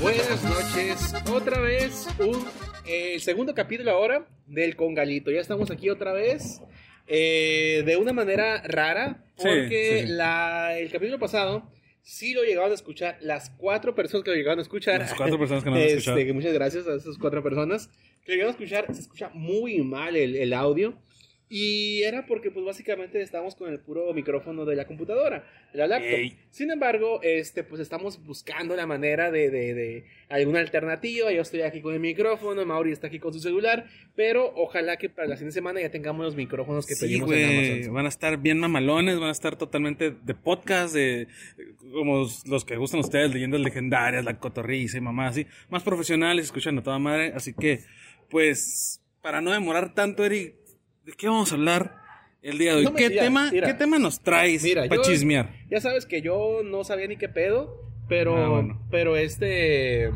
Buenas noches, otra vez un eh, segundo capítulo ahora del Congalito. Ya estamos aquí otra vez eh, de una manera rara porque sí. La, el capítulo pasado sí lo llegaron a escuchar las cuatro personas que lo llegaron a escuchar. Las cuatro personas que nos Este, muchas gracias a esas cuatro personas que lo llegaron a escuchar. Se escucha muy mal el, el audio. Y era porque, pues, básicamente estábamos con el puro micrófono de la computadora, de la laptop. Ey. Sin embargo, este, pues, estamos buscando la manera de, de, de alguna alternativa. Yo estoy aquí con el micrófono, Mauri está aquí con su celular. Pero ojalá que para la siguiente semana ya tengamos los micrófonos que Sí, pedimos en güey. Amazon. Van a estar bien mamalones, van a estar totalmente de podcast, de como los que gustan ustedes, leyendas legendarias, la cotorriza y mamá, así. Más profesionales, escuchan a toda madre. Así que, pues, para no demorar tanto, Eric, ¿de qué vamos a hablar el día de hoy? No ¿Qué, digas, tema, mira. ¿Qué tema nos traes para chismear? Ya sabes que yo no sabía ni qué pedo, pero, Ah, bueno. pero este,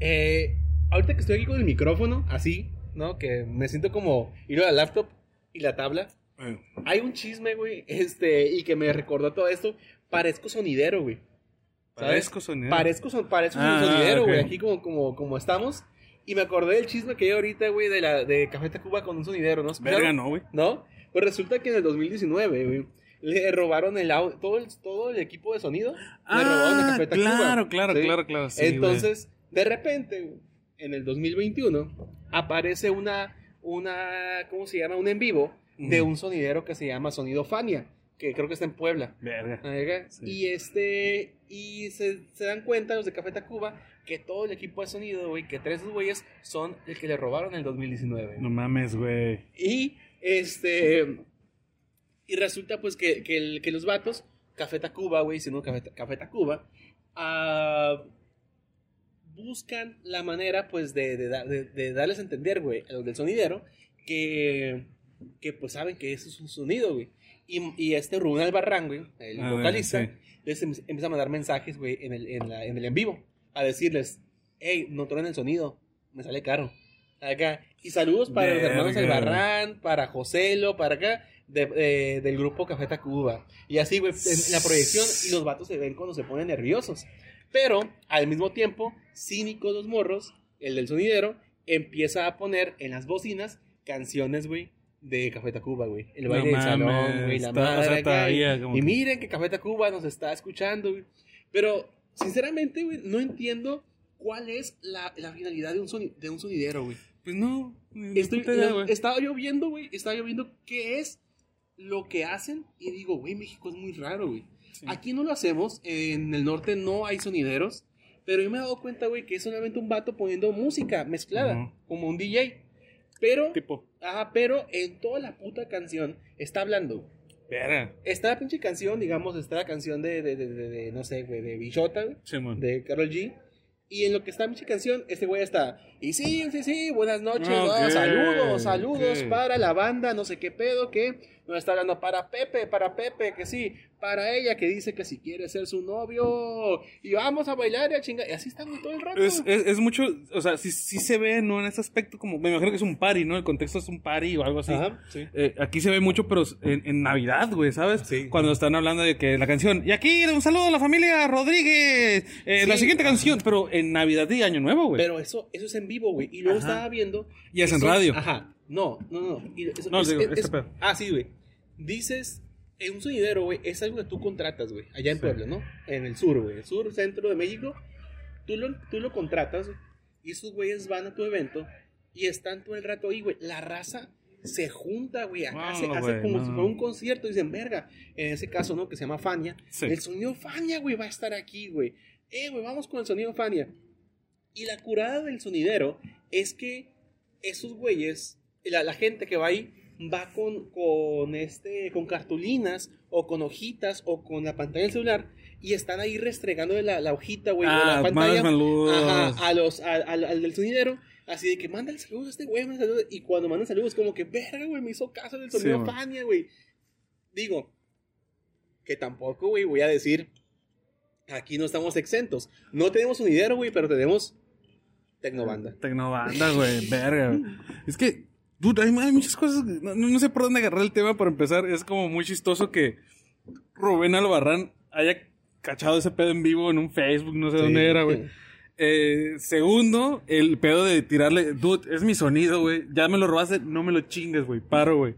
eh, ahorita que estoy aquí con el micrófono, así, ¿no? Que me siento como ir a la laptop y la tabla. Eh, Hay un chisme, güey, este, y que me recordó todo esto. Parezco sonidero, güey. ¿sabes? Parezco sonidero. Parezco, son, parezco Ah, sonidero, güey, aquí como, como, como estamos. Y me acordé del chisme que hay ahorita, güey, de, la, de Café Tacuba con un sonidero, ¿no? Verga, no, güey. ¿No? Pues resulta que en el 2019, güey, le robaron el audio, todo el, todo el equipo de sonido. le robaron el Ah, Café Tacuba, claro, claro, ¿sí? claro, claro. sí, güey. Entonces, de repente, en el 2021, aparece una, una, ¿cómo se llama? Un en vivo de un sonidero que se llama Sonido Fania, que creo que está en Puebla. Verga. Sí. Y este, y se, se dan cuenta los de Café Tacuba que todo el equipo de sonido, güey, que tres de güeyes son el que le robaron en el 2019. No mames, güey. Y este. Y resulta pues que, que, el- que los vatos, Café Tacuba, güey, sino Café, Café Tacuba, ah, buscan la manera pues de, de- de darles a entender, güey, a los del sonidero, que, que pues saben que eso es un sonido, güey. Y, y este Rubén Albarrán, güey, el Ah, vocalista, sí. les em- empieza a mandar mensajes, güey, en el, en, la- en el en vivo, a decirles, hey, no truenen el sonido, me sale caro. Acá. Y saludos para los hermanos. Albarrán, para Joselo, para acá, de- de- del grupo Café Tacuba. Y así, güey, en la proyección, y los vatos se ven cuando se ponen nerviosos. Pero, al mismo tiempo, cínicos los morros, el del sonidero, empieza a poner en las bocinas canciones, güey, de Café Tacuba, güey. El No baile del salón, güey, la está- o sea, madre todavía y- como Y que- miren que Café Tacuba nos está escuchando, güey. Pero, sinceramente, güey, no entiendo cuál es la, la finalidad de un, soni- de un sonidero, güey. Pues no. Estoy, idea, güey. estaba yo viendo, güey, estaba yo viendo qué es lo que hacen y digo, güey, México es muy raro, güey. Sí. Aquí no lo hacemos, en el norte no hay sonideros, pero yo me he dado cuenta, güey, que es solamente un vato poniendo música mezclada, Ujú. como un DJ. Pero, Tipo, ajá, pero en toda la puta canción está hablando. verga. Está la pinche canción, digamos, está la canción de, de, de, de- de, no sé, güey, de Bichota, Simón. de Carol G. Y en lo que está mi canción, este güey está. Y sí, sí, sí, buenas noches. Ah, ¿no? ok, saludos, saludos para la banda, no sé qué pedo, que nos está hablando para Pepe, para Pepe, que sí, para ella que dice que si quiere ser su novio. Y vamos a bailar y a chingar. Y así estamos todo el rato. Es, es, es mucho, o sea, sí, sí se ve, ¿no? En ese aspecto, como, me imagino que es un party, ¿no? El contexto es un party o algo así. Ajá, sí. Eh, aquí se ve mucho, pero en, en Navidad, güey, ¿sabes? Sí. Cuando están hablando de que la canción. Y aquí un saludo a la familia Rodríguez. eh, la siguiente canción, pero en Navidad y Año Nuevo, güey. Pero eso, eso es en vivo, güey. Y luego Ajá. estaba viendo. Y es en radio. Ajá. No, no, no. Y eso- No, es- digo, es- este es- ah, sí, güey. Dices, en un sonidero, güey, es algo que tú contratas, güey. Allá en Sí. Puebla, ¿no? En el sur, güey. El sur, centro de México. Tú lo, tú lo contratas y esos güeyes van a tu evento y están todo el rato ahí, güey. La raza se junta, güey. Acá No, hace, hace como no. si fuera un concierto. Dicen, verga. En ese caso, ¿no? Que se llama Fania. Sí. El sonido Fania, güey, va a estar aquí, güey. Eh, güey, vamos con el sonido Fania. Y la curada del sonidero es que esos güeyes, la, la gente que va ahí, va con, con, este, con cartulinas o con hojitas o con la pantalla del celular y están ahí restregando la, la hojita, güey, o Ah, la pantalla ajá, a los, a- al, al del sonidero. Así de que mándale saludos a este güey, mándale saludos. Y cuando mandan saludos, como que, verga, güey, me hizo caso del sonido Sí. Fania, güey. Digo, que tampoco, güey, voy a decir, aquí no estamos exentos. No tenemos sonidero, güey, pero tenemos Tecnobanda. Tecnobanda, güey, verga. güey. Es que Dude, hay, hay muchas cosas. No, no sé por dónde agarrar el tema para empezar. Es como muy chistoso que Rubén Albarrán haya cachado ese pedo en vivo en un Facebook, no sé Sí. dónde era, güey. Eh, segundo, el pedo de tirarle, dude, es mi sonido, güey. Ya me lo robaste, no me lo chingues, güey. Paro, güey.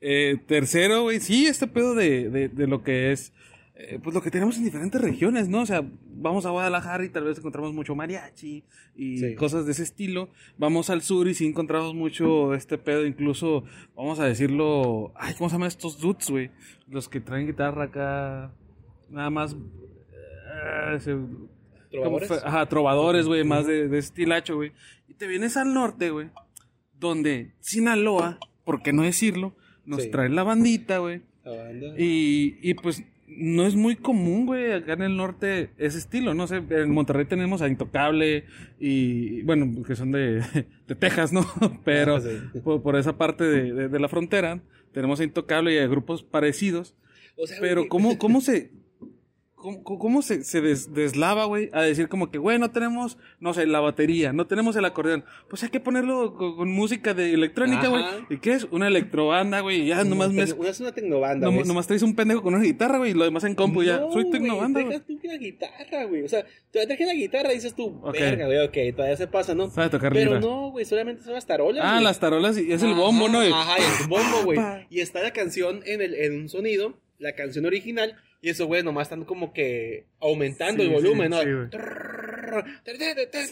Eh, tercero, güey, sí, este pedo de, de, de lo que es, eh, pues lo que tenemos en diferentes regiones, ¿no? O sea, vamos a Guadalajara y tal vez encontramos mucho mariachi y Sí. cosas de ese estilo. Vamos al sur y sí encontramos mucho este pedo, incluso, vamos a decirlo, ay, ¿cómo se llaman estos dudes, güey? Los que traen guitarra acá, nada más... eh, se- ¿Trovadores? Ajá, trovadores, güey, más de, de estilacho, güey. Y te vienes al norte, güey, donde Sinaloa, por qué no decirlo, nos Sí. trae la bandita, güey. La banda. Y, y pues no es muy común, güey, acá en el norte ese estilo, no sé, en Monterrey tenemos a Intocable y, bueno, que son de, de Texas, ¿no? Pero Ah, sí. por, por esa parte de, de- de la frontera tenemos a Intocable y a grupos parecidos. O sea, Pero ¿cómo, cómo se... ¿Cómo, cómo se, se des- deslava, güey? A decir como que, güey, no tenemos, no sé, la batería, no tenemos el acordeón. Pues hay que ponerlo con, con música de electrónica, güey. ¿Y qué es? Una electrobanda, güey. Ya nomás me... es una tecnobanda, güey. nomás traes un pendejo con una guitarra, güey, y lo demás en compu ya. No, Soy tecnobanda, güey. Tú que la guitarra, güey. O sea, te traje la guitarra y dices tú, verga, güey, ok, todavía se pasa, ¿no? Sabe tocar Pero no, güey, solamente son las tarolas. Ah, las tarolas y es el bombo, ¿no? Ajá, y el bombo, güey. Y está la canción en, el, en un sonido, la canción original, y eso, güey, nomás están como que aumentando Sí, el volumen, sí, ¿no? sí, güey.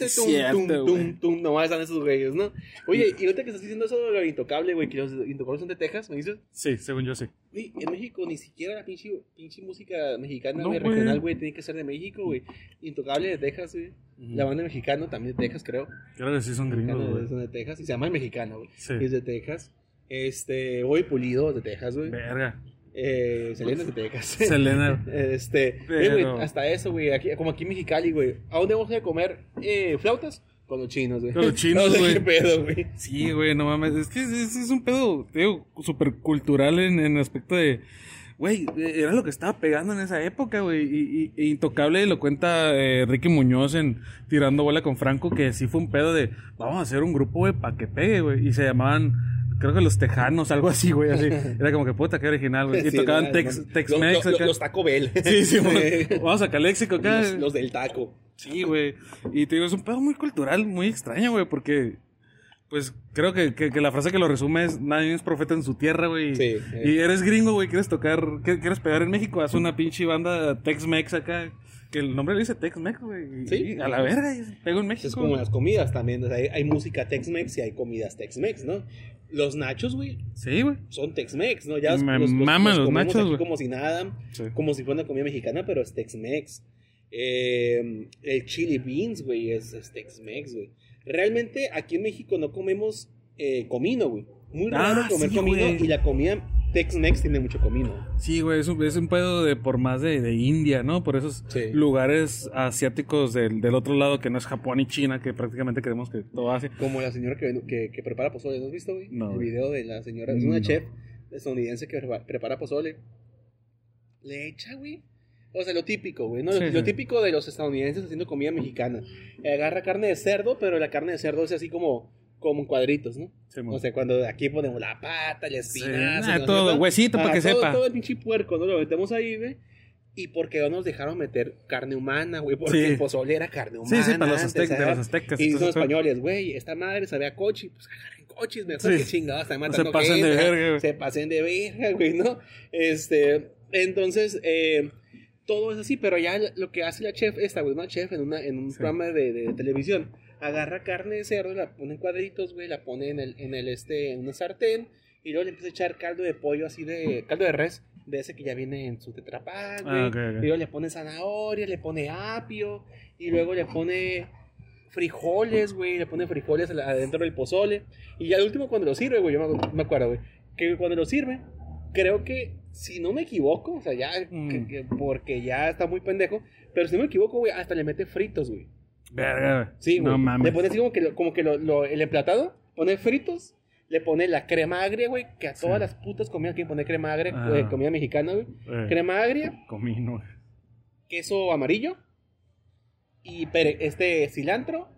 Sí, nomás están esos güeyes, ¿no? Oye, y ahorita que estás diciendo eso de lo intocable, güey, que los intocables son de Texas, ¿me dices? Sí, según yo sí. Güey, en México ni siquiera la pinche, pinche música mexicana, No, regional, güey, tiene que ser de México, güey. Intocable de Texas, güey. La banda mexicana también de Texas, creo. Creo que sí son gringos, Mexicano güey. son de Texas y se llama el mexicano, güey. Sí. Y es de Texas. Este, Hoy Pulido de Texas, güey. Verga. Eh, Selena de Texas. Selena. Este, eh, güey, hasta eso, güey, aquí, como aquí en Mexicali, güey. ¿A dónde vamos a comer eh, flautas? Con los chinos, güey. Con los chinos, No sé qué pedo, güey. Sí, güey, no mames. Es que es, un pedo, digo, súper cultural en, en el aspecto de. Güey, eh, era lo que estaba pegando en esa época, güey. Y, y- e Intocable lo cuenta eh, Ricky Muñoz en Tirando Bola con Franco, que sí fue un pedo de. Vamos a hacer un grupo, güey, para que pegue, güey. Y se llamaban. Creo que los Tejanos, algo así, güey, así. Era como que puta, que original, güey. Y Sí, tocaban no, Tex. Tex-Mex Los, los, Taco Bell. Sí, sí, güey. Vamos a Caléxico acá. Los, los del taco. Sí, güey. Y te digo, es un pedo muy cultural, muy extraño, güey, porque. Pues creo que, que, que la frase que lo resume es: nadie es profeta en su tierra, güey. Sí, Y eh. eres gringo, güey, quieres tocar, qué- quieres pegar en México, haz una pinche banda Tex-Mex acá. Que el nombre le dice Tex-Mex, güey. Sí. a la verga, pego en México. Es como las comidas también. o sea, hay, hay música Tex-Mex y hay comidas Tex-Mex, ¿no? Los nachos, güey, Sí, güey. son Tex-Mex, ¿no? Ya Me maman los comemos nachos, aquí güey. como si nada, Sí. como si fuera una comida mexicana, pero es Tex-Mex. Eh, el chili beans, güey, es, es Tex-Mex, güey. Realmente aquí en México no comemos eh, comino, güey. Muy raro Ah, comer sí, comino y la comida Tex-Mex tiene mucho comino. Sí, güey, es un, es un pedo de por más de, de India, ¿no? Por esos Sí. lugares asiáticos del, del otro lado que no es Japón y China, que prácticamente creemos que todo Asia. Como la señora que, que, que prepara pozole, ¿no has visto, güey? No, El güey. video de la señora, es una No. chef estadounidense que prepara, pozole. Le echa, güey. O sea, lo típico, güey, ¿no? Sí, lo sí. típico de los estadounidenses haciendo comida mexicana. Agarra carne de cerdo, pero la carne de cerdo es así como, como en cuadritos, ¿no? Sí. O sea, cuando aquí ponemos la pata, Sí, espinazo. sé todo, qué. huesito para que todo- sepa. Todo el pinche puerco, ¿no? Lo metemos ahí, güey. Y porque no nos dejaron meter carne humana, güey. Porque Sí. el pozole era carne humana. Sí, sí, para los aztecas, de los aztecas. Y entonces, españoles, güey, esta madre sabía coche, pues agarren coches, mejor Sí. que chingados, están No se matando pasen de verga, güey. Se pasen de verga, güey, ¿no? Este, entonces, eh, todo es así, pero ya lo que hace la chef, esta, güey, una chef en, una, en un Sí. programa de, de televisión, agarra carne de cerdo, la pone en cuadritos, güey, la pone en el, en el, este, en una sartén, y luego le empieza a echar caldo de pollo así de, caldo de res, de ese que ya viene en su güey, Ah, ok. y luego le pone zanahoria, le pone apio, y luego le pone frijoles, güey, le pone frijoles adentro del pozole. Y ya al último cuando lo sirve, güey, yo me, me acuerdo, güey, que cuando lo sirve, creo que, si no me equivoco, o sea, ya, Mm. que- que- porque ya está muy pendejo, pero si no me equivoco, güey, hasta le mete fritos, güey. Verga, güey. Sí, güey. No mames. Le pone así como que, lo- como que lo- lo- el emplatado, pone fritos, le pone la crema agria, güey, que a todas Sí. las putas comidas que pone crema agria, Ah. güey, comida mexicana, güey. Eh, Crema agria, comino, güey. queso amarillo y pere- este cilantro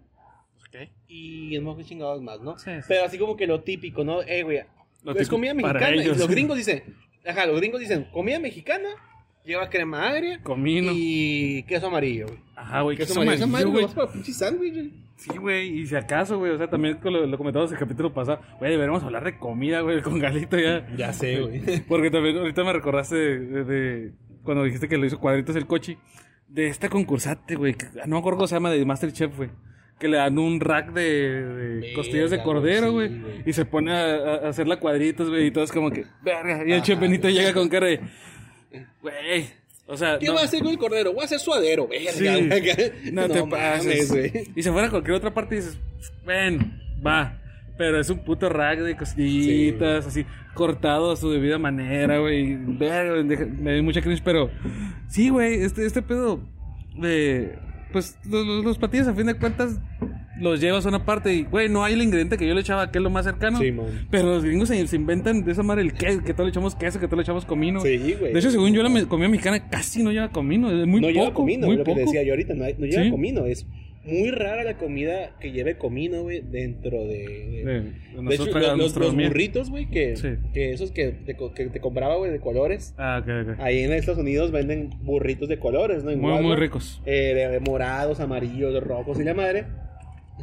y no sé qué chingados más, ¿no? Sí, sí. Pero así como que lo típico, ¿no? Eh, güey, Lo es típico comida para mexicana. y ellos. los gringos dicen, ajá, los gringos dicen, comida mexicana, lleva crema agria Comino. y queso amarillo, güey. Ajá, güey. Queso queso amarillo, güey. sándwich, güey. Sí, güey, y si acaso, güey, o sea, también lo, lo comentamos en el capítulo pasado, güey, deberíamos hablar de comida, güey, con Galito ya. Ya sé, güey. Porque también ahorita me recordaste de, de- de cuando dijiste que lo hizo cuadritos el coche, de esta concursante, güey, que- no me acuerdo cómo se llama, de Masterchef, güey. Que le dan un rack de, de Verga, costillas de cordero, sí, güey. y se pone a, a- a hacerla cuadritos, güey. Y todo es como que, verga. Y el Ajá, chef Benito llega con cara de, güey. O sea, ¿Qué no- va a hacer con el cordero? Voy a hacer suadero, verga. Sí. güey. No, te pases. Y se fuera a cualquier otra parte y dices, ven, va. Pero es un puto rack de costillitas, así, cortado a su debida manera, güey. Me dio mucha cringe, pero sí, güey, este, este pedo de. Pues los, los, los platillos, a fin de cuentas, los llevas a una parte y, güey, no hay el ingrediente que yo le echaba, que es lo más cercano. Sí, man. Pero los gringos se, se inventan de esa madre el queso, que todo le echamos queso, que todo le echamos comino. Sí, güey. De hecho, según yo, la me- comida mexicana casi no lleva comino, es muy no poco. lleva comino, muy lo que poco. te decía yo ahorita, no, hay- no lleva Sí. comino, es muy rara la comida que lleve comino, güey, dentro de... de- hecho, los, burritos, güey, que, Sí. que esos que te, que te compraba, güey, de colores. Ah, ok, ok. Ahí en Estados Unidos venden burritos de colores, ¿no? Muy, muy ricos. Eh, de, de morados, amarillos, rojos y la madre.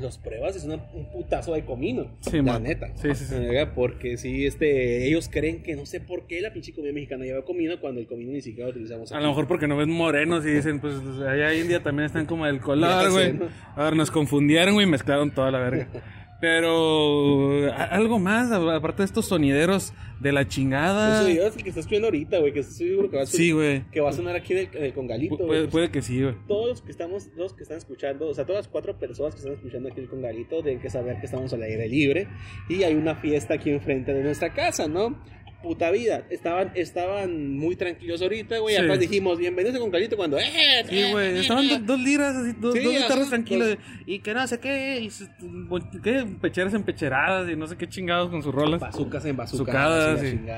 Los pruebas, es una- un putazo de comino. Sí, la man. neta. Sí, sí, sí. Oiga, Porque sí, este, ellos creen que no sé por qué la pinche comida mexicana lleva comino cuando el comino ni siquiera lo utilizamos A lo mejor porque no ven morenos y dicen, pues allá en India también están como del color, güey. ¿no? A ver, nos confundieron, güey, y mezclaron toda la verga. Pero algo más, aparte de estos sonideros de la chingada. Eso yo es el que estás escuchando ahorita, güey, que estoy seguro que va a sonar, Sí, güey. que va a sonar aquí en el, en el congalito, Pu- güey. Puede, Pues, puede que sí, güey. Todos los que estamos, los que están escuchando, o sea, todas las cuatro personas que están escuchando aquí el congalito deben que saber que estamos al aire libre y hay una fiesta aquí enfrente de nuestra casa, ¿no? Puta vida, estaban, estaban muy tranquilos ahorita, güey. Sí. Atrás dijimos, bienvenidos a Concalito cuando, ¡eh! Sí, güey. Estaban dos, dos liras, así, dos, Sí, dos guitarras dos- Y que no sé qué, y ¿qué? Pecheras empecheradas y no sé qué chingados con sus rolas. Bazucas en Bazucadas, y ¿no?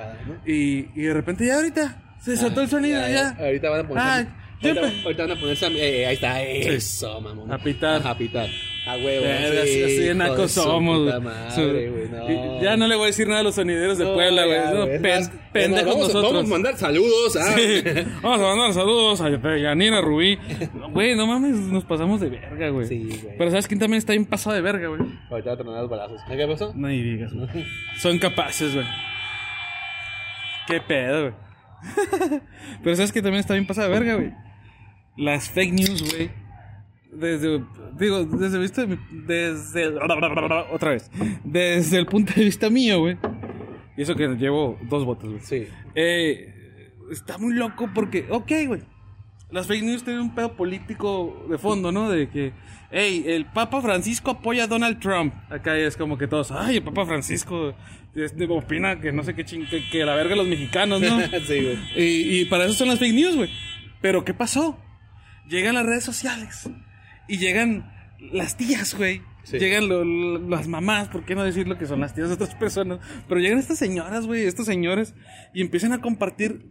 Y, y de repente ya ahorita se soltó el sonido, ya. Ahorita van a poner. Ah, ahorita, pe- ahorita van a poner. Sam- eh, ahí está, eso, mamón. A pitar. A pitar. A huevo. Sí, así, así de su somos, güey. madre, Su- güey, no. Ya no le voy a decir nada a los sonideros de No, Puebla, güey. No, pen- más, pendejos vamos, nosotros. Vamos a mandar saludos. Ah. Sí. Vamos a mandar saludos a Yanira Rubí. Güey, no mames, nos pasamos de verga, güey. Sí, güey. Pero ¿sabes quién también está bien pasado de verga, güey? Ahorita va a tronar los balazos. ¿Qué pasó? No ni digas, güey. Son capaces, güey. Qué pedo, güey. Pero ¿sabes que también está bien pasado de verga, güey? Las fake news, güey. Desde, digo, desde vista, desde, otra vez, desde el punto de vista mío, güey. Y eso que llevo dos votos, güey. Sí. Eh, está muy loco porque, ok, güey. Las fake news tienen un pedo político de fondo, ¿no? De que, hey, el Papa Francisco apoya a Donald Trump. Acá es como que todos, ay, el Papa Francisco este, opina que no sé qué ching, que, que la verga los mexicanos, ¿no? sí, güey. y, y para eso son las fake news, güey. Pero ¿qué pasó? Llegan las redes sociales y llegan las tías, güey. Sí. Llegan lo- lo- las mamás, ¿por qué no decir lo que son las tías de otras personas? Pero llegan estas señoras, güey, estos señores y empiezan a compartir.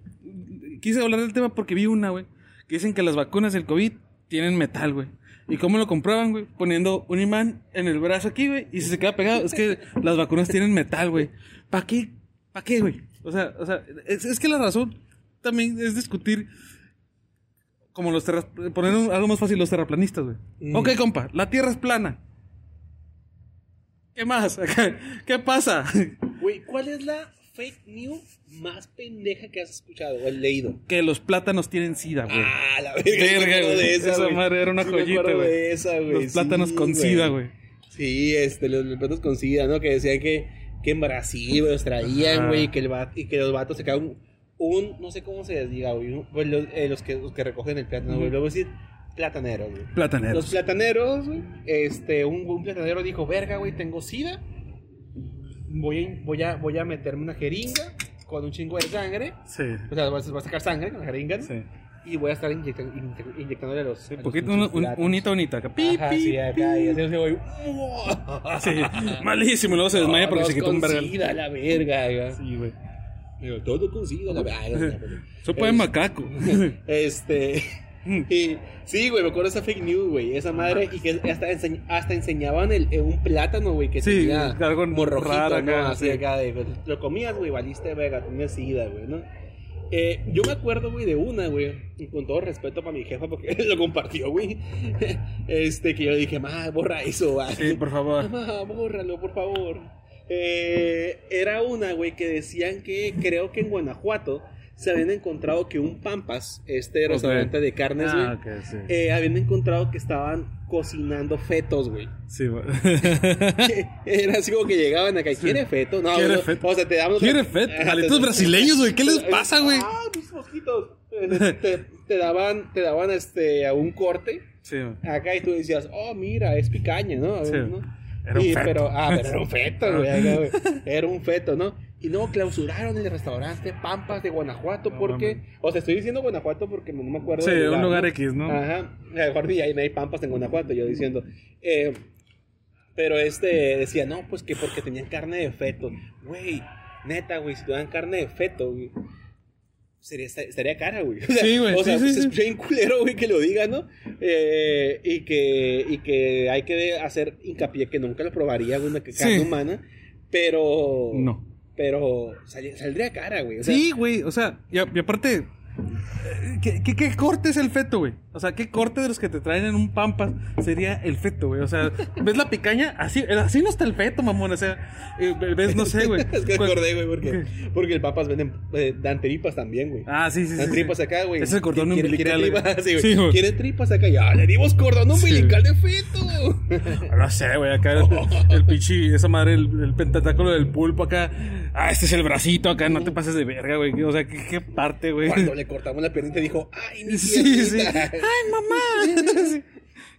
Quise hablar del tema porque vi una, güey, que dicen que las vacunas del COVID tienen metal, güey. ¿Y cómo lo comprueban, güey? Poniendo un imán en el brazo aquí, güey, y si se queda pegado, es que las vacunas tienen metal, güey. ¿Para qué? ¿Para qué, güey? O sea, o sea, es, es que la razón también es discutir como los terras... Poner un- algo más fácil, los terraplanistas, güey. Mm. Ok, compa, la Tierra es plana. ¿Qué más? ¿Qué pasa? Güey, ¿cuál es la fake news más pendeja que has escuchado o leído? que los plátanos tienen sida, güey. Ah, la verga. Verga, de esa, Esa madre era una Sí joyita, güey. los plátanos Sí, con sida, güey. Sí, este, los, los plátanos con sida, ¿no? Que decían que, que en Brasil los traían, güey, y que, el va- y que los vatos se un, un, no sé cómo se les diga, güey, pues, los, eh, los que, los que recogen el plátano, güey, Ujú. luego decir plataneros, güey. Plataneros. Los plataneros, güey, este, un, un platanero dijo, verga, güey, tengo sida, voy a, voy, a, voy a meterme una jeringa con un chingo de sangre, Sí. o sea, voy a, voy a sacar sangre con la jeringa, ¿no? Sí. y voy a estar inyectan- inyect- inyectándole a los... Sí, a los poquito, un, un, unita, unita. Acá. Pi, Ajá, pi, sí, acá, y pi. así se voy. Sí, malísimo. Luego se desmaya porque se quitó un vergal. la verga, güey. Sí, güey. Digo, todo con sida, la verga. Sopa de macaco. Este. Y, sí, güey, me acuerdo esa fake news, güey. Esa madre, y que hasta, enseñ- hasta enseñaban el, eh, un plátano, güey, que Sí, tenía algo como rojito, raro ¿no? acá, Así sí. acá de, pues, lo comías, güey, valiste verga, tenías sida, güey, ¿no? Eh, yo me acuerdo, güey, de una, güey, y con todo respeto para mi jefa, porque lo compartió, güey. Este, que yo dije, ma, borra eso, güey. Sí, por favor. Mamá, bórralo, por favor. Eh, era una, güey, que decían que creo que en Guanajuato se habían encontrado que un Pampas, este restaurante de carnes, güey, Ah, sí. eh, habían encontrado que estaban cocinando fetos, güey. Sí, güey. Era así como que llegaban acá, ¿quiere feto? No, ¿Quiere güey, feto? O sea, te daban... ¿Quiere feto? Ajá, Malditos te- brasileños, güey, ¿qué les pasa, güey? Ah, mis mosquitos. Te, te daban, te daban este, a un corte Sí, güey. acá y tú decías, oh, mira, es picaña, ¿no? Sí. ¿no? Era un Y- feto. Pero, ah, pero era un feto, güey, güey. Era un feto, ¿no? Y no, clausuraron el restaurante Pampas de Guanajuato No porque... O sea, estoy diciendo Guanajuato porque no me acuerdo Sí, del un lugar ¿no? X, ¿no? Ajá. Mejor ni hay, no hay Pampas en Guanajuato, yo diciendo. Eh, pero este decía, no, pues que porque tenían carne de feto. Güey, neta, güey, si te dan carne de feto, güey. Sería, estaría cara, güey. O sea, Sí, güey, O sea, sí, pues, sí. es bien culero, güey, que lo diga, ¿no? Eh, y, que, y que hay que hacer hincapié que nunca lo probaría, güey, una que carne humana. Pero. No. Pero sal- saldría cara, güey. O sea, Sí, güey, o sea, y, a- y aparte, ¿qué, qué, qué corte es el feto, güey? O sea, ¿qué corte de los que te traen en un pampas sería el feto, güey? O sea, ¿ves la picaña? Así, así no está el feto, mamón, o sea, eh, ves, no sé, güey. es que acordé, güey, porque, porque el papas venden, eh, dan tripas también, güey. Ah, sí, sí, sí. dan sí. tripas acá, güey. Ese es el cordón ¿Quiere- umbilical, ¿Quiere tripas? Sí. Sí. ¿Quiere tripas acá? Ya, le dimos cordón umbilical de feto. No sé, güey, acá el, el pinche, esa madre, el, el pentatáculo del pulpo acá. Ah, este es el bracito acá, no te pases de verga, güey. O sea, ¿qué, qué parte, güey? Cuando le cortamos la piernita dijo, ay, mi Sí, sí. piernita". Ay, mamá.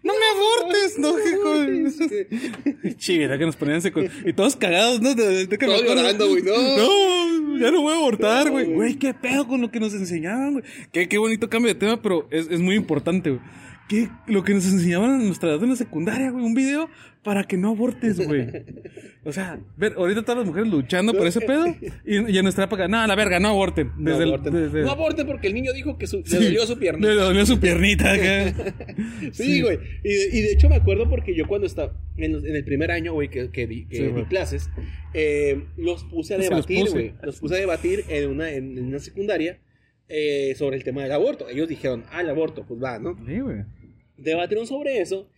No me abortes, no, hijo. Chivira que nos ponían ese con- Y todos cagados, ¿no? De, de que Todos me acuerdo. llorando, güey, no. No, ya no voy a abortar, güey. Güey, qué pedo con lo que nos enseñaban, güey. Qué, qué bonito cambio de tema, pero es, es muy importante, güey. ¿Qué, lo que nos enseñaban en nuestra edad en la secundaria, güey. Un video para que no abortes, güey. O sea, ver, ahorita todas las mujeres luchando por ese pedo. Y, y en nuestra época, no, la verga, no aborten. No el- aborten. desde- No aborten porque el niño dijo que su, Sí. le dolió su piernita. Le dolió su piernita. Sí, güey. Y, de- y de hecho me acuerdo porque yo cuando estaba en, en el primer año, güey, que, que di, que Sí, di clases, eh, los puse a debatir, güey. Los puse a debatir en una, en, en una secundaria eh, sobre el tema del aborto. Ellos dijeron, ah, el aborto, pues va, ¿no? Sí, güey. Debatieron sobre eso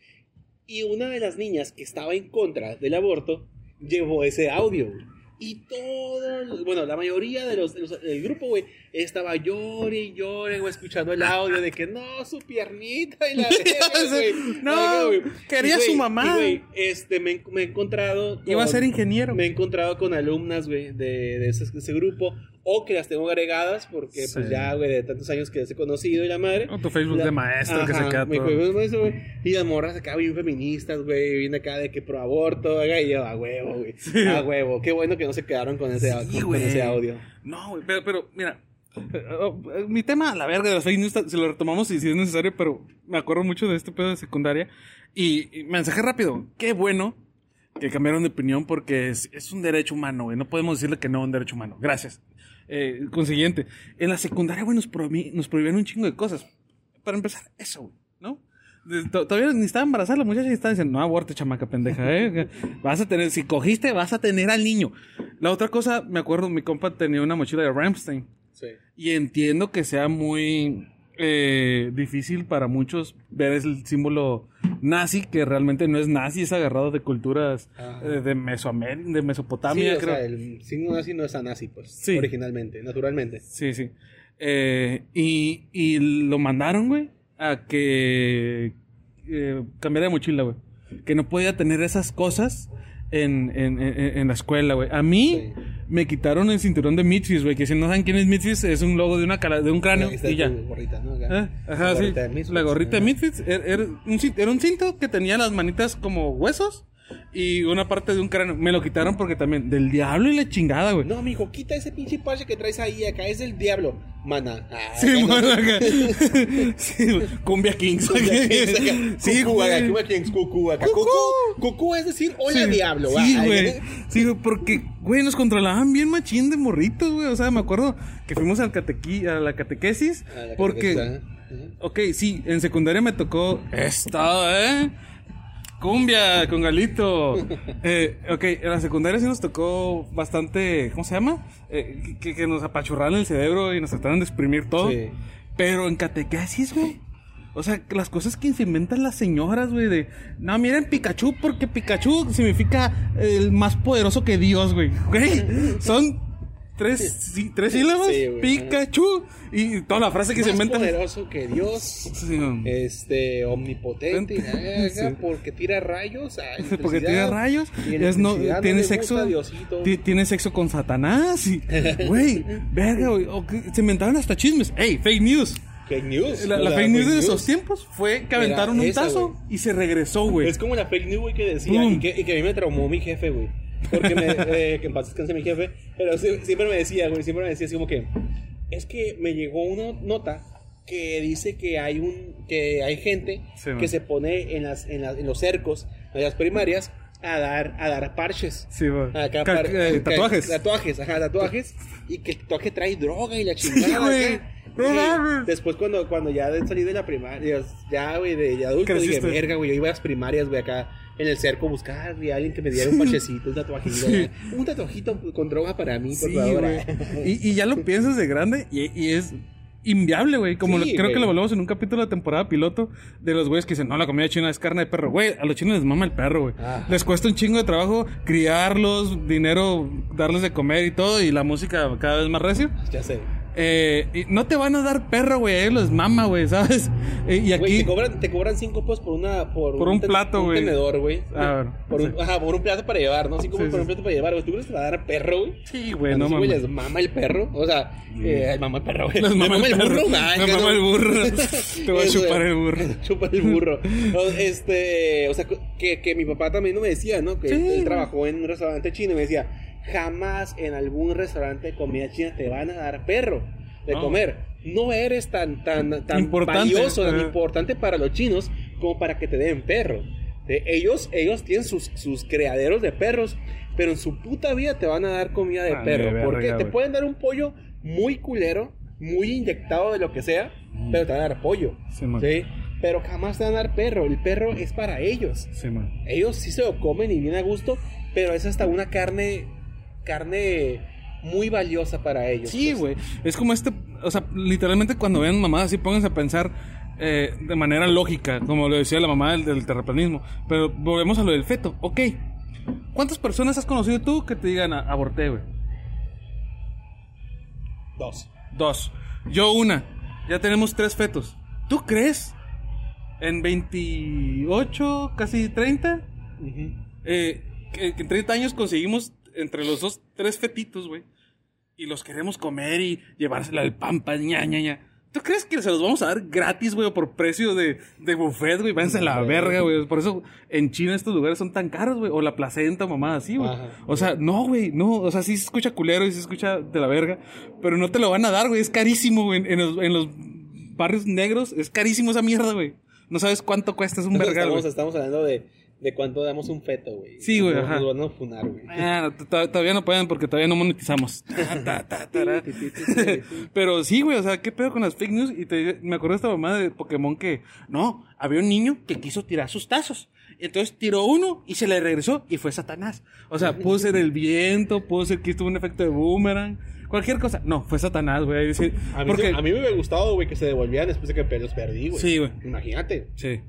y una de las niñas que estaba en contra del aborto llevó ese audio, güey. Y todos, bueno, la mayoría de los, de los- del grupo, güey, estaba llore y llore, güey, escuchando el audio de que no, su piernita y la verga, güey. No, güey. quería Y, su mamá. y, güey, este, me, me he encontrado. Iba a con- ser ingeniero. Me he encontrado con alumnas, güey, de, de ese, de ese grupo, o que las tengo agregadas, porque Sí. pues ya, güey, de tantos años que las he conocido y la madre. O tu Facebook de maestro que se queda mi todo. Facebook de maestro, güey. Y las morras acá bien feministas, güey, bien acá de que pro aborto, acá, y yo, a huevo, güey. Sí. A huevo. Qué bueno que no se quedaron con ese, Sí, con- ese audio. No, güey, pero, pero mira, eh, eh, mi tema, la verga de las fake news, se lo retomamos si, si es necesario, pero me acuerdo mucho de este pedo de secundaria. Y, y mensaje rápido, qué bueno que cambiaron de opinión porque es, es un derecho humano, güey. No podemos decirle que no a un derecho humano. Gracias. Eh, consiguiente, en la secundaria, güey, nos, nos prohibieron un chingo de cosas. Para empezar, eso, güey, ¿no? Todavía ni estaba embarazada la muchacha y estaba diciendo, no aborte, chamaca pendeja, ¿eh? Vas a tener, si cogiste, vas a tener al niño. La otra cosa, me acuerdo, mi compa tenía una mochila de Ramstein. Sí. Y entiendo que sea muy eh, difícil para muchos ver el símbolo nazi, que realmente no es nazi, es agarrado de culturas eh, de Mesoamérica, de Sí, Mesopotamia, o creo. sea, el signo nazi no es a nazi, pues, Sí. originalmente, naturalmente. Sí, sí. Eh, y, y lo mandaron, güey, a que cambiara de mochila, güey. Que no podía tener esas cosas en, en, en, en la escuela, güey. A mí Sí. me quitaron el cinturón de Mitris, güey. Que si no saben quién es Mitris, es un logo de, una cala- de un cráneo y ya. Ah, La sí. gorrita de Misfits. La gorrita de era, era un, cin- era un cinto que tenía las manitas como huesos y una parte de un cráneo. Me lo quitaron porque también, del diablo y la chingada, güey. No, mijo, quita ese pinche parche que traes ahí, acá es del diablo. Mana. Ah, Sí, acá no. mano, acá. Sí, güey. Cumbia Kings. Sí, acá. Cuba Kings, cucú, acá. Cucú es decir, hola Sí, diablo. Sí, güey. eh. Sí, güey, porque, güey, nos controlaban bien machín de morritos, güey. O sea, me acuerdo que fuimos al catequi, a la catequesis. La porque, catequesis, ok, sí, en secundaria me tocó esta, ¿eh? Cumbia con Galito. Eh, ok, en la secundaria sí nos tocó bastante, ¿cómo se llama? Eh, que, que nos apachurraran el cerebro y nos trataran de exprimir todo. Sí. Pero en catequesis, güey. O sea, las cosas que se inventan las señoras, güey, de... No, miren Pikachu porque Pikachu significa el más poderoso que Dios, güey. Güey, son tres, sí, tres sílabas. Sí, güey. Pikachu. Y toda la frase que se Más inventan... poderoso que Dios. Sí. Este, omnipotente, porque tira rayos. Porque tiene rayos, es no, tiene sexo, gusta tiene sexo con Satanás, y, güey, verga, güey, se inventaron hasta chismes, ey, fake news, Fake news. la, fake news de esos tiempos fue que Era aventaron un esa, tazo y se regresó, güey, Es como la fake news, güey, que decía y que, y que a mí me traumó mi jefe, güey. Porque me, eh, que en paz descanse mi jefe, pero sie- siempre me decía, güey, siempre me decía así como que es que me llegó una nota que dice que hay un que hay gente Sí, que se pone en las en, las- en los cercos de las primarias a dar a dar parches. sí, Acá par- eh, tatuajes, Tatuajes, ajá, tatuajes. Y que el tatuaje trae droga y la chingada. Sí. No Y mames. Después, cuando, cuando ya salí de la primaria, ya, güey, de, de adulto, dije, verga, güey, yo iba a las primarias, güey, acá en el cerco buscar, güey, alguien que me diera un parchecito, un tatuajito. Sí. Un tatuajito con droga para mí, por sí, favor. güey, y, y ya lo piensas de grande y, y es inviable, güey, como Sí, lo- creo que lo volvemos en un capítulo de temporada piloto de los güeyes que dicen, no, la comida china es carne de perro, güey, a los chinos les mama el perro, güey, Ah. les cuesta un chingo de trabajo criarlos, dinero, darles de comer y todo, y la música cada vez más recio. ya sé. Eh, y no te van a dar perro, güey, ellos les mama, güey, ¿sabes? Eh, y aquí... te cobran, te cobran cinco pesos por una... Por, Por un plato, un güey. tenedor, güey. A ver, Por un, sí. ajá, por un plato para llevar, ¿no? Cinco Sí, pesos por sí. un plato para llevar, güey. ¿Tú crees que te va a dar perro, güey? Sí, güey, no los mames. les mama el perro. O sea, eh, ay, mama el perro, güey. Les mama el perro. Ay, que mama el burro. Te voy a chupar el burro. Chupar el burro. Este, o sea, que, que mi papá también no me decía, ¿no? Que Sí, él, él trabajó en un restaurante chino y me decía, jamás en algún restaurante de comida china te van a dar perro de No. comer. No eres tan, tan, tan Importante, valioso, tan ajá. importante para los chinos como para que te den perro. Ellos, ellos tienen sus, sus criaderos de perros, pero en su puta vida te van a dar comida de Ah, perro. porque te pueden dar un pollo muy culero, muy inyectado de lo que sea, pero te van a dar pollo. Sí. Pero jamás te van a dar perro. El perro es para ellos. Sí. Ellos sí se lo comen y bien a gusto, pero es hasta una carne, carne muy valiosa para ellos. Sí, pues. güey. Es como este, o sea, literalmente cuando vean mamadas así, pónganse a pensar eh, de manera lógica, como lo decía la mamá del, del terraplanismo. Pero volvemos a lo del feto. Ok. ¿Cuántas personas has conocido tú que te digan "A- aborté, güey? Dos. Dos. Yo una. Ya tenemos tres fetos. ¿Tú crees? En 28, casi 30, Ujú. eh, que, que en 30 años conseguimos entre los dos tres fetitos, güey. Y los queremos comer y llevársela al pampa, ña, ña, ña. ¿Tú crees que se los vamos a dar gratis, güey, o por precio de, de buffet, güey? Váyanse a la verga, güey. Por eso en China estos lugares son tan caros, güey. O la placenta, mamá, así, güey. O sea, no, güey, no. O sea, sí se escucha culero y se escucha de la verga. Pero no te lo van a dar, güey. Es carísimo, güey. En los, en los barrios negros es carísimo esa mierda, güey. No sabes cuánto cuesta, es un vergal, estamos, estamos hablando de, de cuánto damos un feto, güey. Sí, güey, ajá. Nos van a funar, güey. Ah, todavía no pueden porque todavía no monetizamos. Ta, ta, ta, tará. Pero sí, güey, o sea, ¿qué pedo con las fake news? Y te- me acuerdo de esta mamá de Pokémon que, no, había un niño que quiso tirar sus tazos. Entonces tiró uno y se le regresó y fue Satanás. O sea, pudo ser el viento, pudo ser que tuvo un efecto de boomerang, cualquier cosa. No, fue Satanás, güey. A mí, porque, sí- a mí me hubiera gustado, güey, que se devolvieran después de que los perdí, güey. Sí, güey. Imagínate. Sí.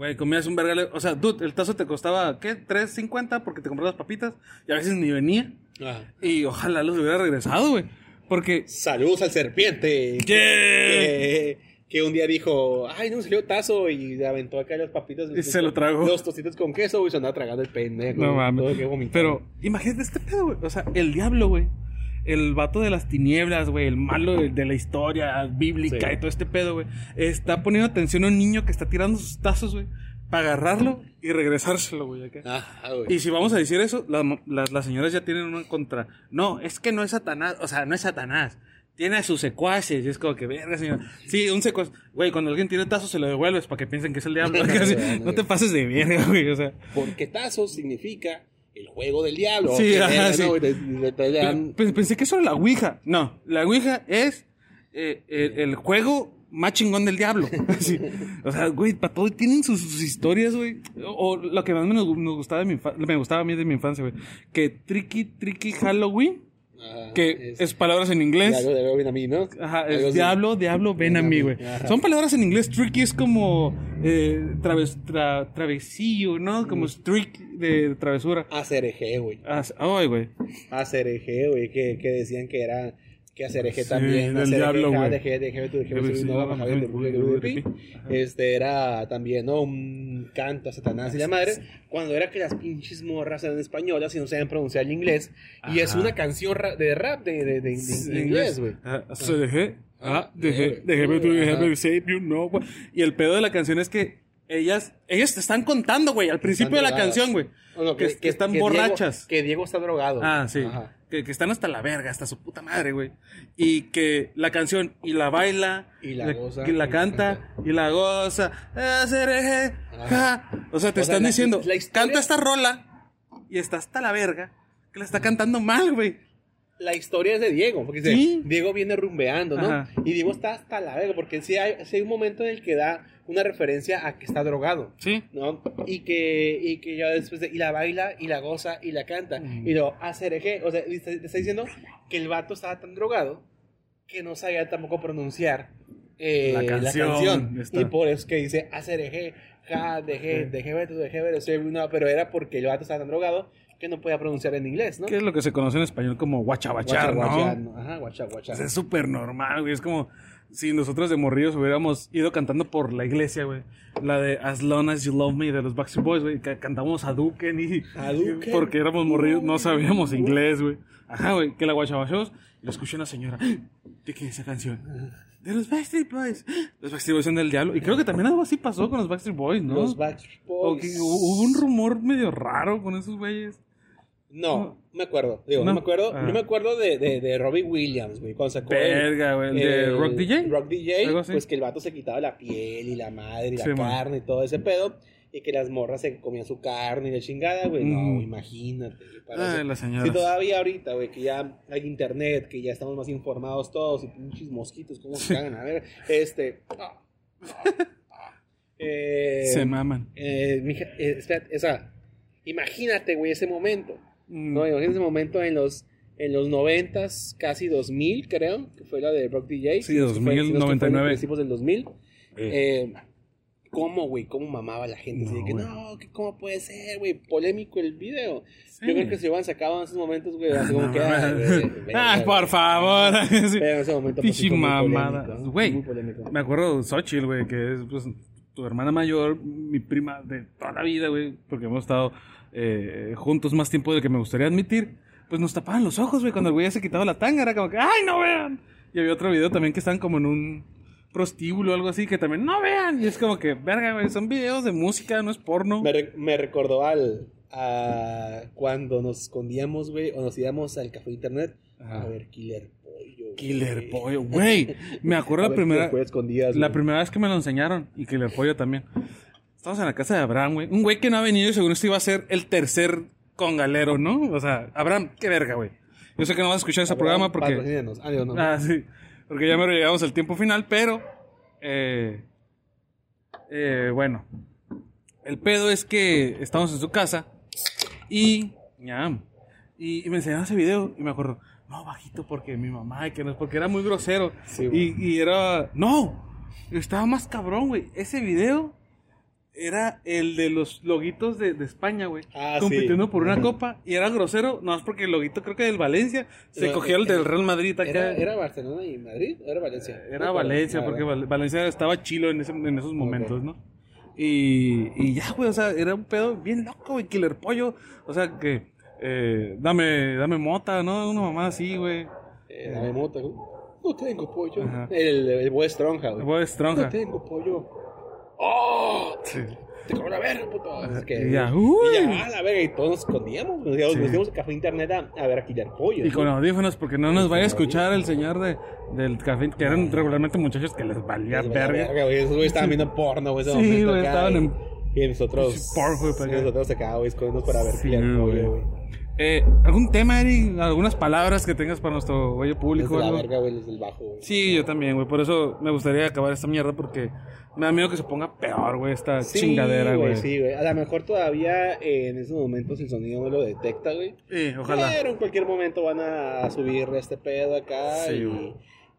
Güey, comías un vergal. O sea, dude, el tazo te costaba, ¿qué? ¿3.50? Porque te comprabas papitas y a veces ni venía. Ajá. Y ojalá los hubiera regresado, güey. Porque. Saludos al serpiente. Yeah. Que, que un día dijo, ay, no me salió tazo y aventó acá las papitas. Y se lo tragó. Los tocitos con queso y se andaba tragando el pendejo. No güey. mames. Todo que. Pero imagínate este pedo, güey. O sea, el diablo, güey. El vato de las tinieblas, güey. El malo de, de la historia bíblica Sí. y todo este pedo, güey. Está poniendo atención a un niño que está tirando sus tazos, güey. para agarrarlo y regresárselo, güey, acá. Güey. Y si vamos a decir eso, la- las, las señoras ya tienen una contra. No, es que no es Satanás, o sea, no es Satanás. Tiene a sus secuaces, y es como que, verga, señor. Sí, un secuaz. Güey, cuando alguien tiene tazo se lo devuelves para que piensen que es el diablo. No te pases de verga, güey, o sea. Porque tazo significa el juego del diablo. Sí, ajá, sí. Pensé que eso era la Ouija. No, la Ouija es eh, el, el juego más chingón del diablo. Sí. O sea, güey, para todo tienen sus, sus historias, güey. O, o lo que más me, nos gustaba de mi infa- me gustaba a mí de mi infancia, güey. Que Tricky Tricky Halloween, Ajá, que es, palabras en inglés. Diablo, diablo, ven a mí, ¿no? Ajá, es diablo, diablo, ven a mí, güey. Son palabras en inglés. Tricky es como eh, traves, tra- travesillo, ¿no? Como streak de travesura. Eje, güey. Ay, güey. Eje, güey. Que, que decían que era. Que hacer eje Sí, también. Este era también, ¿no? Un canto a Satanás y la madre. Cuando era que las pinches morras eran españolas y no sabían pronunciar el inglés. Y es una canción de rap de, de, inglés, güey. Ah, se dejé. Ah, dejé, dejé, dejé, güey. Y el pedo de la canción es que ellas, ellas te están contando, güey, al principio de la drogadas. canción, güey. O no, que, que están Diego- borrachas. que Diego está drogado. Ah, sí. Que, que están hasta la verga, hasta su puta madre, güey. Y que la canción, y la baila, Y la goza, que la y la canta, y la goza. Ah, seré, ja. O sea, te O sea, están la- diciendo, la historia- canta esta rola, y está hasta la verga, que la está cantando mal, güey. La historia es de Diego, porque dice, Sí. Diego viene rumbeando, ¿no? Ajá. Y Diego está hasta la verga, porque sí hay, sí hay un momento en el que da una referencia a que está drogado, Sí. ¿no? Y que, y que ya después de, y la baila, y la goza, y la canta, Mm. y lo hace hereje. O sea, te, te está diciendo que el vato estaba tan drogado que no sabía tampoco pronunciar eh, La la canción, canción. está. Y por eso es que dice hacer eje, ja, deje, deje, deje, deje, deje, no, pero era porque el vato estaba tan drogado que no podía pronunciar en inglés, ¿no? Que es lo que se conoce en español como guachabachar, ¿no? Guacha, guacha, Ajá, guacha, guacha. Es súper normal, güey. Es como si nosotros de morrillos hubiéramos ido cantando por la iglesia, güey. La de As Long As You Love Me de los Backstreet Boys, güey. que Cantamos a Duken y... Hadouken. Porque éramos morrillos, no sabíamos inglés, güey. Ajá, güey. Que la guachabachamos y lo escuché una señora. ¿De quién es esa canción? De los Backstreet Boys. Los Backstreet Boys son del diablo. Y creo que también algo así pasó con los Backstreet Boys, ¿no? Los Backstreet O Boys. que hubo un rumor medio raro con esos güeyes. No, no me acuerdo. Digo, no, No. me acuerdo. Ah. Yo me acuerdo de, de, de Robbie Williams, güey. Cuando sacó Verga, güey. ¿El de el Rock DJ? Rock DJ, pues que el vato se quitaba la piel y la madre y la Sí, man. carne y todo ese pedo. Y que las morras se comían su carne y la chingada, güey. No, Mm. imagínate. Ay, eso. las señoras. Si todavía ahorita, güey, que ya hay internet, que ya estamos más informados todos y pinches mosquitos, ¿cómo se cagan? A ver, este. ah, ah, ah. Eh, Se maman. eh, mija, eh, espérate, o sea, imagínate, güey, ese momento. Mm. No, imagínate ese momento en los en los 90 casi 2000, creo, que fue la de Rock DJ. Sí, que fue- 2000, que fue en 99. principios del 2000. Eh. Eh, ¿Cómo, güey? ¿Cómo mamaba la gente? Así de No, que, no, que ¿cómo puede ser, güey? Polémico el video. Sí. Yo creo que si hubieran sacado en esos momentos, güey, así como No, que... ah, Ay, por favor. Sí. Pero en ese momento... pues, Pichi mamada. polémico, ¿no? Güey, Muy polémico. me acuerdo Xochitl, güey, que es pues, tu hermana mayor, mi prima de toda la vida, güey, porque hemos estado eh, juntos más tiempo de que me gustaría admitir. Pues nos tapaban los ojos, güey, cuando el güey ya se quitaba la tanga, era como que, ¡ay, no vean! Y había otro video también que estaban como en un prostíbulo o algo así, que también, ¡no vean! Y es como que, verga, güey, son videos de música, no es porno. Me, re- me recordó al... A cuando nos escondíamos, güey, o nos íbamos al café de internet Ajá. a ver Killer Pollo. Killer Pollo, güey. Me acuerdo la primera, Killer la primera vez que me lo enseñaron y el pollo también. Estamos en la casa de Abraham, güey. Un güey que no ha venido y según esto iba a ser el tercer congalero, ¿no? O sea, Abraham, qué verga, güey. Yo sé que no vas a escuchar ese programa porque... Ah, no. Ah, sí. Porque ya me llegamos al tiempo final, pero... Eh, eh, bueno. El pedo es que estamos en su casa y... y, y me enseñaron ese video y me acuerdo... No, bajito porque mi mamá y que no es porque era muy grosero. Sí, y, y era... No, estaba más cabrón, güey. Ese video era el de los loguitos de, de España, güey. Ah, compitiendo sí. por una copa. Y era grosero, no es porque el loguito creo que del Valencia se No, cogió el era- del Real Madrid acá. ¿Era, ¿Era Barcelona y Madrid o era Valencia? Era No Valencia, la porque. Val- Valencia estaba chilo en, ese- en esos momentos. ¿no? Y, y ya, güey, o sea, era un pedo bien loco, güey, killer pollo. O sea, que, eh, dame, dame mota, ¿no? Una mamá así, güey. Eh, dame mota, güey. No tengo pollo. Ajá. El, el Stronja, güey. Boy Stronja. No tengo pollo. ¡Oh! Sí. te cobro la verga, puto. Así que- Y ya, y uy. ya, la verga, y todos nos escondíamos. Nos íbamos, Sí. nos íbamos a café internet a, a ver a Killer Pollo. Y con ¿no? audífonos, porque no nos vaya a escuchar el señor de, del café, que eran regularmente muchachos que les valía Les valía verga. güey. Esos güeyes estaban viendo porno, güey. Sí, güey, estaban y- en- Y nosotros. Pornhub y acá. nosotros acá, güey, escondiéndonos para ver Sí, güey. Eh, ¿Algún tema, Eric? ¿Algunas palabras que tengas para nuestro güey público? Desde la verga, güey, desde el bajo, güey. Sí, yo también, güey. Por eso me gustaría acabar esta mierda porque me da miedo que se ponga peor, güey, esta Sí, chingadera, güey. Sí, güey. A lo mejor todavía eh, en esos momentos el sonido no lo detecta, güey. Sí, ojalá. Pero en cualquier momento van a subir este pedo acá Sí,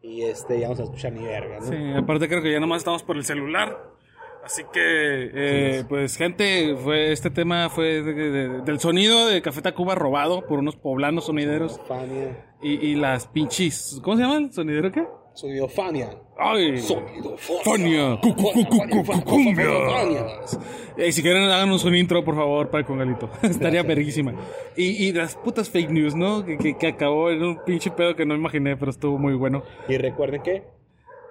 y, y este, ya vamos a escuchar ni verga, ¿no? Sí, aparte creo que ya nomás estamos por el celular. Así que, eh, pues, gente, fue este tema fue de- de- del sonido de Café Tacuba robado por unos poblanos sonideros Fania. y, y las pinches. ¿Cómo se llaman? ¿Sonidero qué? Sonido Fania. ¡Ay! Sonido Fania. Cu- cu- cu- cu- cu- cumbias. Eh, si quieren, háganos un intro, por favor, para el congalito. Estaría verguísima. Y, y las putas fake news, ¿no? Que, que, que acabó en un pinche pedo que no imaginé, pero estuvo muy bueno. Y recuerden que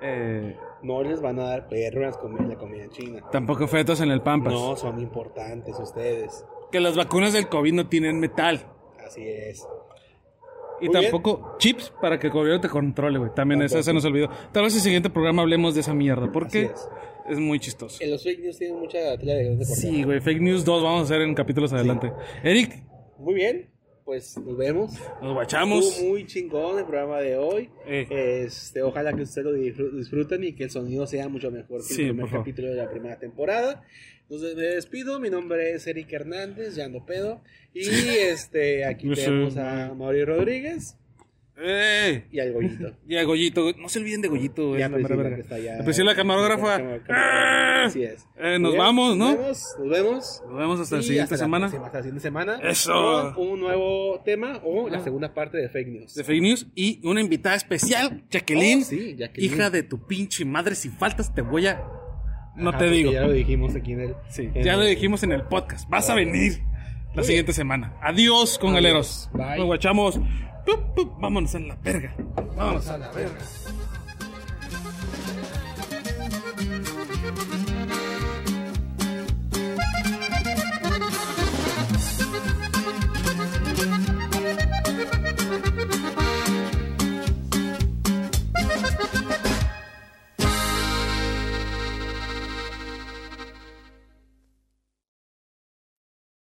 Eh, no les van a dar las comidas, la comida china. tampoco fetos en el Pampas. No, son importantes ustedes. Que las vacunas del COVID no tienen metal. Así es. Y Muy bien. tampoco chips para que el gobierno te controle, güey. También eso se nos olvidó. Tal vez en el siguiente programa hablemos de esa mierda, porque Así es. muy chistoso. En los fake news tienen mucha tela de. Sí, güey. Fake News 2 vamos a hacer en capítulos adelante. Eric, Muy bien. Pues nos vemos. nos guachamos. Estuvo muy chingón el programa de hoy. Eh. Este, ojalá que ustedes lo disfru- disfruten y que el sonido sea mucho mejor que Sí, el primer capítulo de la primera temporada. Entonces me despido, mi nombre es Eric Hernández, ya ando pedo. Y este, aquí tenemos a Mauri Rodríguez ¡Eh! y al Goyito. Y a Goyito, no se olviden de Goyito, güey. Y a es la mera verga. que está allá. A Priscila, la camarógrafa. Cam- cam- Así es. Eh, nos bien, vamos, ¿no? Nos vemos. Nos vemos. Nos vemos hasta la siguiente hasta semana. próxima- hasta la siguiente semana. Eso. Con un nuevo tema o la Ah. segunda parte de Fake News. De fake news y una invitada especial, Jacqueline. Oh, sí, Jacqueline. Hija de tu pinche madre, si faltas te voy a. No Ajá, te digo. Ya lo dijimos aquí en el. Sí, en ya lo dijimos en el podcast. Vas a venir la siguiente semana. Adiós, con Adiós. galeros. Bye. Nos guachamos. Vámonos a la verga. Vámonos a la verga.